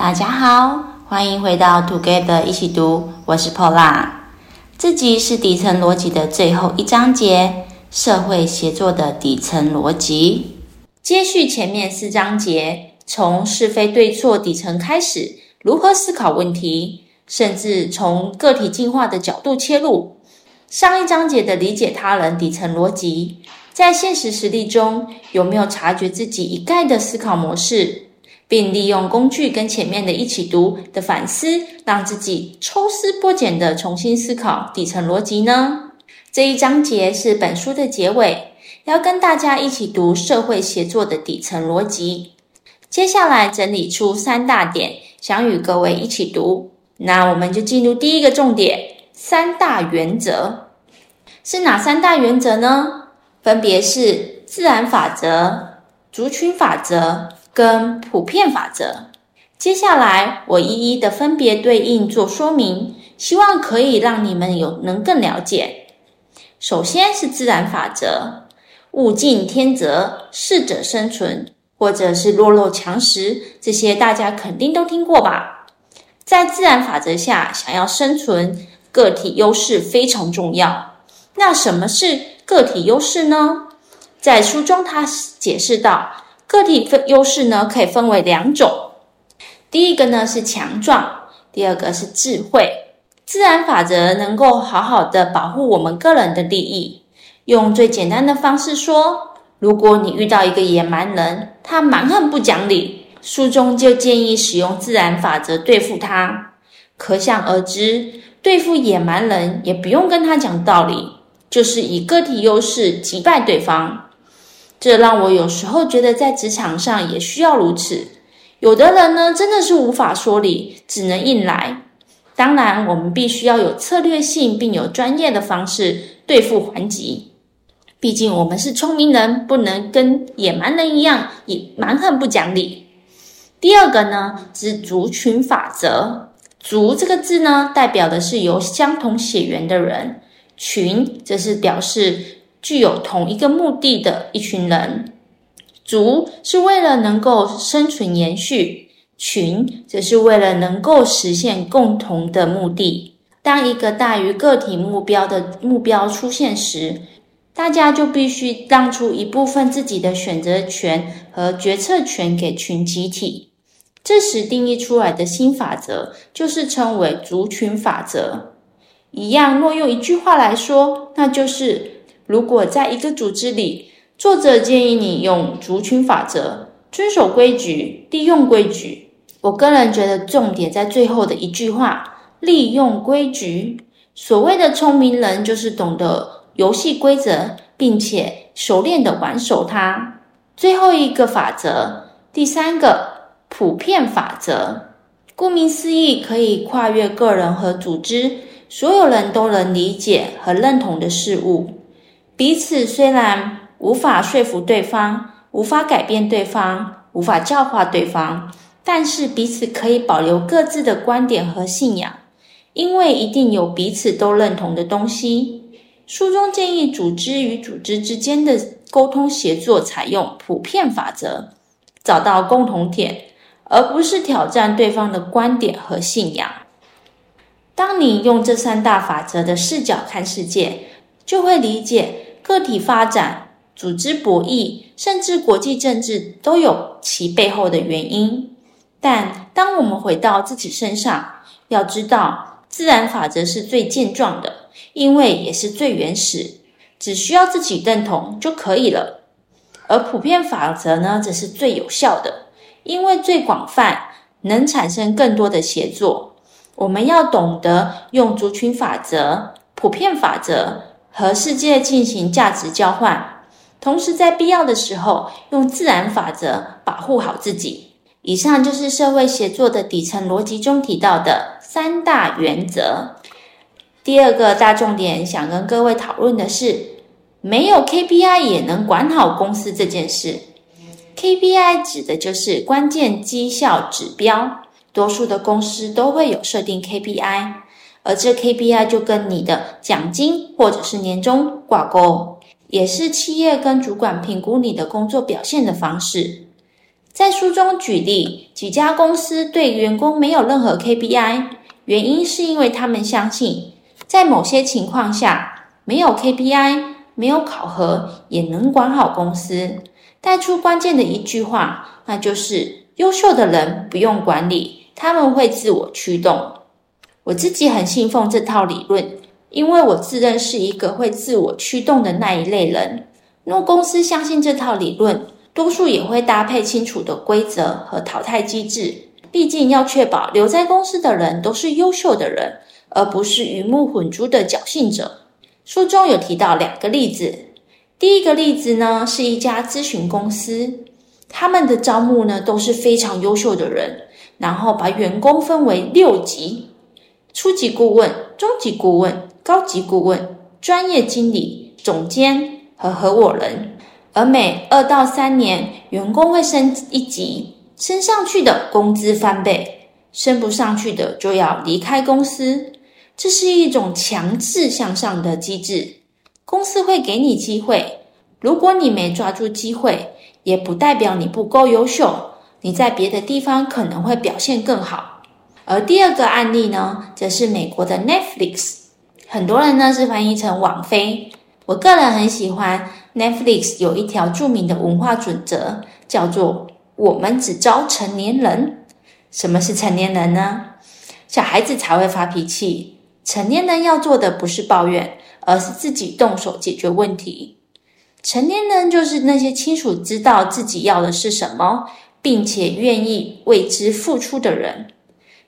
大家好，欢迎回到 Together 一起读，我是 Paula。这集是底层逻辑的最后一章节，社会协作的底层逻辑。接续前面四章节，从是非对错底层开始，如何思考问题，甚至从个体进化的角度切入。上一章节的理解他人底层逻辑，在现实实例中有没有察觉自己一概的思考模式？并利用工具跟前面的一起读的反思，让自己抽丝剥茧的重新思考底层逻辑呢？这一章节是本书的结尾，要跟大家一起读社会协作的底层逻辑。接下来整理出三大点，想与各位一起读。那我们就进入第一个重点：三大原则是哪三大原则呢？分别是自然法则、族群法则。跟普遍法则，接下来我一一的分别对应做说明，希望可以让你们有能更了解。首先是自然法则，物竞天择，适者生存，或者是弱肉强食，这些大家肯定都听过吧？在自然法则下，想要生存，个体优势非常重要。那什么是个体优势呢？在书中他解释道。个体分优势呢，可以分为两种。第一个呢是强壮，第二个是智慧。自然法则能够好好的保护我们个人的利益。用最简单的方式说，如果你遇到一个野蛮人，他蛮横不讲理，书中就建议使用自然法则对付他。可想而知，对付野蛮人也不用跟他讲道理，就是以个体优势击败对方。这让我有时候觉得，在职场上也需要如此。有的人呢，真的是无法说理，只能硬来。当然，我们必须要有策略性，并有专业的方式对付还击。毕竟我们是聪明人，不能跟野蛮人一样，也蛮横不讲理。第二个呢，是族群法则。族这个字呢，代表的是由相同血缘的人；群，则是表示。具有同一个目的的一群人，族是为了能够生存延续，群则是为了能够实现共同的目的。当一个大于个体目标的目标出现时，大家就必须让出一部分自己的选择权和决策权给群集体。这时定义出来的新法则就是称为族群法则。一样，若用一句话来说，那就是。如果在一个组织里，作者建议你用族群法则，遵守规矩，利用规矩。我个人觉得重点在最后的一句话：利用规矩。所谓的聪明人，就是懂得游戏规则，并且熟练地玩熟它。最后一个法则，第三个普遍法则，顾名思义，可以跨越个人和组织，所有人都能理解和认同的事物。彼此虽然无法说服对方，无法改变对方，无法教化对方，但是彼此可以保留各自的观点和信仰，因为一定有彼此都认同的东西。书中建议组织与组织之间的沟通协作采用普遍法则，找到共同点，而不是挑战对方的观点和信仰。当你用这三大法则的视角看世界，就会理解。个体发展、组织博弈，甚至国际政治，都有其背后的原因。但当我们回到自己身上，要知道，自然法则是最健壮的，因为也是最原始，只需要自己认同就可以了。而普遍法则呢，则是最有效的，因为最广泛，能产生更多的协作。我们要懂得用族群法则、普遍法则。和世界进行价值交换，同时在必要的时候用自然法则保护好自己。以上就是社会协作的底层逻辑中提到的三大原则。第二个大重点，想跟各位讨论的是，没有 KPI 也能管好公司这件事。KPI 指的就是关键绩效指标，多数的公司都会有设定 KPI。而这 KPI 就跟你的奖金或者是年终挂钩，也是企业跟主管评估你的工作表现的方式。在书中举例，几家公司对员工没有任何 KPI，原因是因为他们相信，在某些情况下，没有 KPI、没有考核也能管好公司。带出关键的一句话，那就是优秀的人不用管理，他们会自我驱动。我自己很信奉这套理论，因为我自认是一个会自我驱动的那一类人。若公司相信这套理论，多数也会搭配清楚的规则和淘汰机制。毕竟要确保留在公司的人都是优秀的人，而不是鱼目混珠的侥幸者。书中有提到两个例子，第一个例子呢是一家咨询公司，他们的招募呢都是非常优秀的人，然后把员工分为六级：初级顾问、中级顾问、高级顾问、专业经理、总监和合伙人。而每二到三年，员工会升一级，升上去的工资翻倍，升不上去的就要离开公司。这是一种强制向上的机制，公司会给你机会，如果你没抓住机会，也不代表你不够优秀，你在别的地方可能会表现更好。而第二个案例呢，则是美国的 Netflix，很多人呢是翻译成网飞。我个人很喜欢 Netflix 有一条著名的文化准则，叫做“我们只招成年人”。什么是成年人呢？小孩子才会发脾气，成年人要做的不是抱怨，而是自己动手解决问题。成年人就是那些清楚知道自己要的是什么，并且愿意为之付出的人。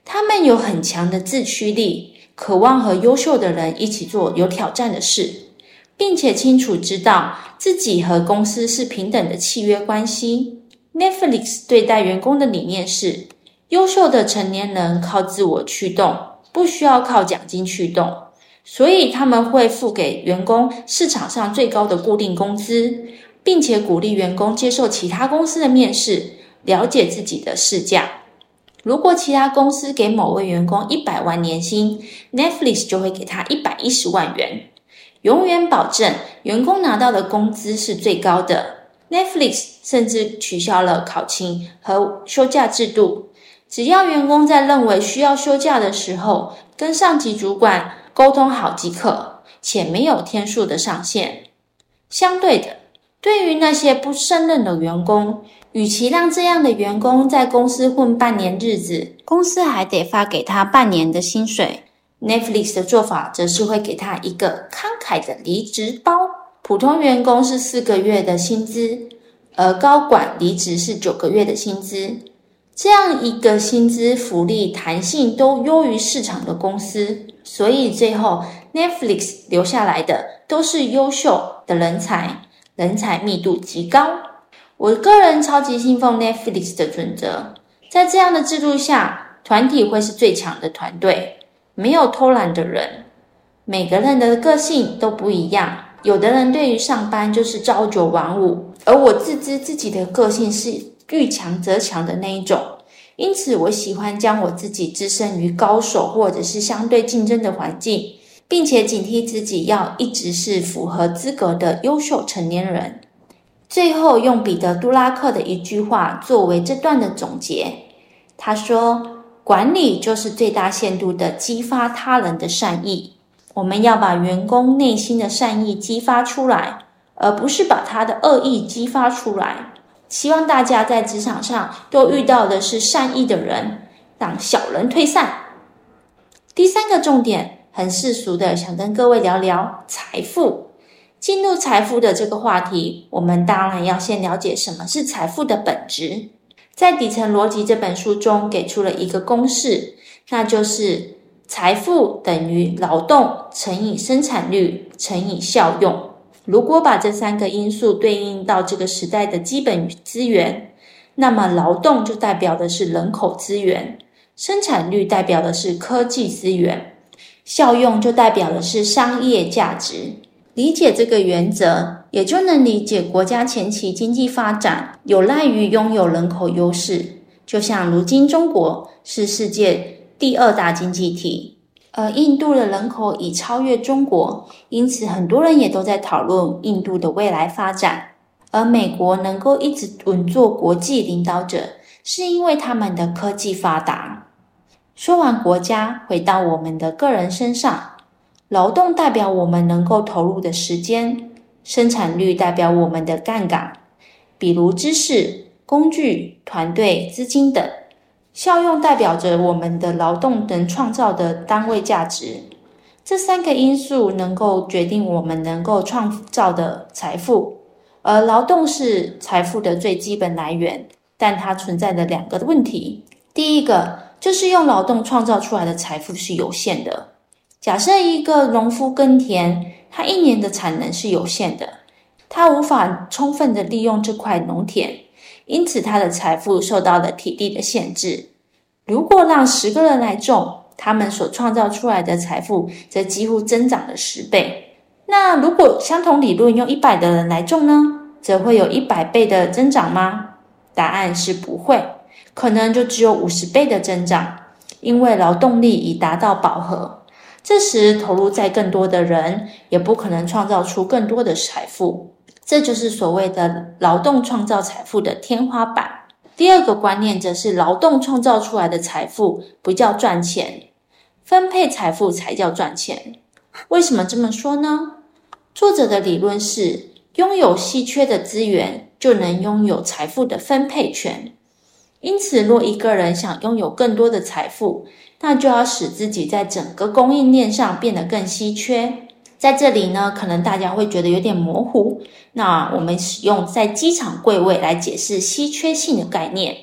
他们有很强的自驱力，渴望和优秀的人一起做有挑战的事。并且清楚知道自己和公司是平等的契约关系。Netflix 对待员工的理念是：优秀的成年人靠自我驱动，不需要靠奖金驱动，所以他们会付给员工市场上最高的固定工资，并且鼓励员工接受其他公司的面试，了解自己的市价。如果其他公司给某位员工一百万年薪，Netflix 就会给他一百一十万元。永远保证员工拿到的工资是最高的。Netflix 甚至取消了考勤和休假制度，只要员工在认为需要休假的时候，跟上级主管沟通好即可，且没有天数的上限。相对的，对于那些不胜任的员工，与其让这样的员工在公司混半年日子，公司还得发给他半年的薪水。Netflix 的做法则是会给他一个慷慨的离职包，普通员工是四个月的薪资，而高管离职是九个月的薪资。这样一个薪资福利弹性都优于市场的公司，所以最后 Netflix 留下来的都是优秀的人才，人才密度极高。我个人超级信奉 Netflix 的准则，在这样的制度下，团体会是最强的团队。没有偷懒的人，每个人的个性都不一样。有的人对于上班就是朝九晚五，而我自知自己的个性是遇强则强的那一种，因此我喜欢将我自己置身于高手或者是相对竞争的环境，并且警惕自己要一直是符合资格的优秀成年人。最后用彼得·杜拉克的一句话作为这段的总结，他说。管理就是最大限度地激发他人的善意。我们要把员工内心的善意激发出来，而不是把他的恶意激发出来。希望大家在职场上都遇到的是善意的人，让小人退散。第三个重点，很世俗的，想跟各位聊聊财富。进入财富的这个话题，我们当然要先了解什么是财富的本质。在《底层逻辑》这本书中，给出了一个公式，那就是财富等于劳动乘以生产率乘以效用。如果把这三个因素对应到这个时代的基本资源，那么劳动就代表的是人口资源，生产率代表的是科技资源，效用就代表的是商业价值。理解这个原则，也就能理解国家前期经济发展有赖于拥有人口优势。就像如今中国是世界第二大经济体，而印度的人口已超越中国，因此很多人也都在讨论印度的未来发展。而美国能够一直稳坐国际领导者，是因为他们的科技发达。说完国家，回到我们的个人身上，劳动代表我们能够投入的时间，生产率代表我们的杠杆，比如知识、工具、团队、资金等。效用代表着我们的劳动能创造的单位价值。这三个因素能够决定我们能够创造的财富。而劳动是财富的最基本来源，但它存在的两个问题。第一个就是用劳动创造出来的财富是有限的。假设一个农夫耕田，他一年的产能是有限的，他无法充分的利用这块农田，因此他的财富受到了体力的限制。如果让十个人来种，他们所创造出来的财富则几乎增长了十倍。那如果相同理论用一百的人来种呢，则会有一百倍的增长吗？答案是不会，可能就只有五十倍的增长，因为劳动力已达到饱和。这时投入再更多的人，也不可能创造出更多的财富。这就是所谓的劳动创造财富的天花板。第二个观念则是劳动创造出来的财富不叫赚钱，分配财富才叫赚钱。为什么这么说呢？作者的理论是，拥有稀缺的资源，就能拥有财富的分配权。因此，若一个人想拥有更多的财富，那就要使自己在整个供应链上变得更稀缺。在这里呢，可能大家会觉得有点模糊。那我们使用在机场柜位来解释稀缺性的概念。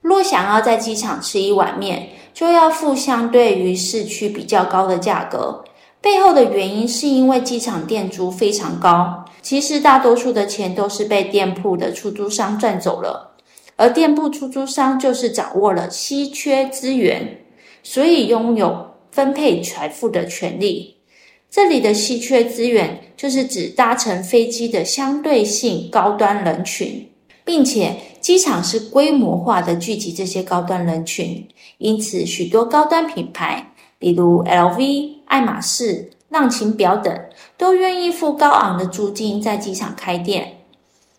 若想要在机场吃一碗面，就要付相对于市区比较高的价格。背后的原因是因为机场店租非常高，其实大多数的钱都是被店铺的出租商赚走了，而店铺出租商就是掌握了稀缺资源，所以拥有分配财富的权利。这里的稀缺资源就是指搭乘飞机的相对性高端人群，并且机场是规模化的聚集这些高端人群，因此许多高端品牌，比如 LV。爱马仕、浪琴表等都愿意付高昂的租金在机场开店。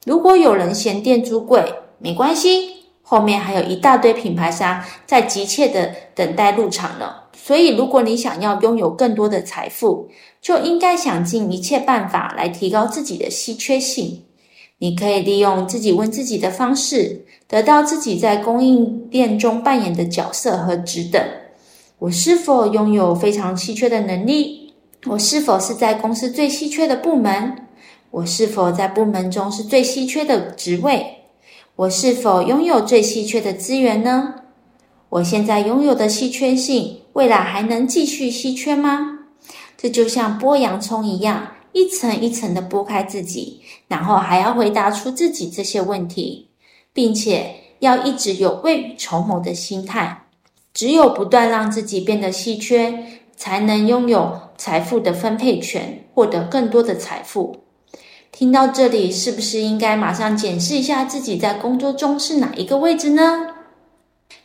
如果有人嫌店租贵，没关系，后面还有一大堆品牌商在急切的等待入场呢。所以，如果你想要拥有更多的财富，就应该想尽一切办法来提高自己的稀缺性。你可以利用自己问自己的方式，得到自己在供应链中扮演的角色和职等。我是否拥有非常稀缺的能力？我是否是在公司最稀缺的部门？我是否在部门中是最稀缺的职位？我是否拥有最稀缺的资源呢？我现在拥有的稀缺性，未来还能继续稀缺吗？这就像剥洋葱一样，一层一层的剥开自己，然后还要回答出自己这些问题，并且要一直有未雨绸缪的心态。只有不断让自己变得稀缺，才能拥有财富的分配权，获得更多的财富。听到这里，是不是应该马上检视一下自己在工作中是哪一个位置呢？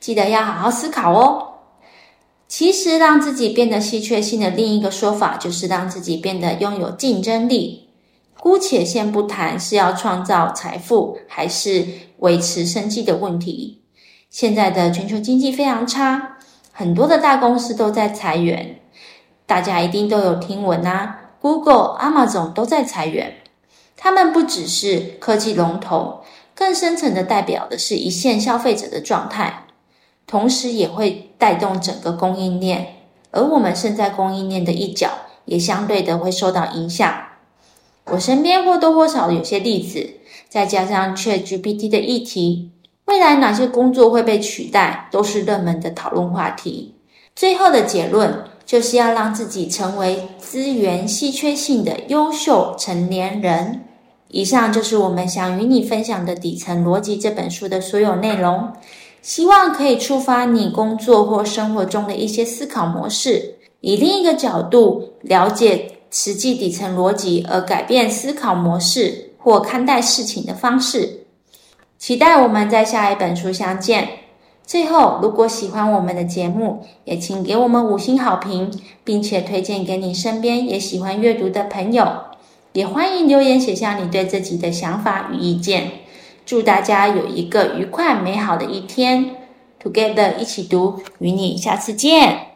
记得要好好思考哦。其实，让自己变得稀缺性的另一个说法，就是让自己变得拥有竞争力。姑且先不谈是要创造财富，还是维持生计的问题。现在的全球经济非常差，很多的大公司都在裁员，大家一定都有听闻啊。Google、Amazon 都在裁员，他们不只是科技龙头，更深层的代表的是一线消费者的状态，同时也会带动整个供应链，而我们身在供应链的一角，也相对的会受到影响。我身边或多或少有些例子，再加上 ChatGPT 的议题。未来哪些工作会被取代，都是热门的讨论话题。最后的结论就是要让自己成为资源稀缺性的优秀成年人。以上就是我们想与你分享的《底层逻辑》这本书的所有内容，希望可以触发你工作或生活中的一些思考模式，以另一个角度了解实际底层逻辑，而改变思考模式或看待事情的方式。期待我们在下一本书相见。最后，如果喜欢我们的节目，也请给我们五星好评，并且推荐给你身边也喜欢阅读的朋友。也欢迎留言写下你对自己的想法与意见。祝大家有一个愉快美好的一天！Together 一起读，与你下次见。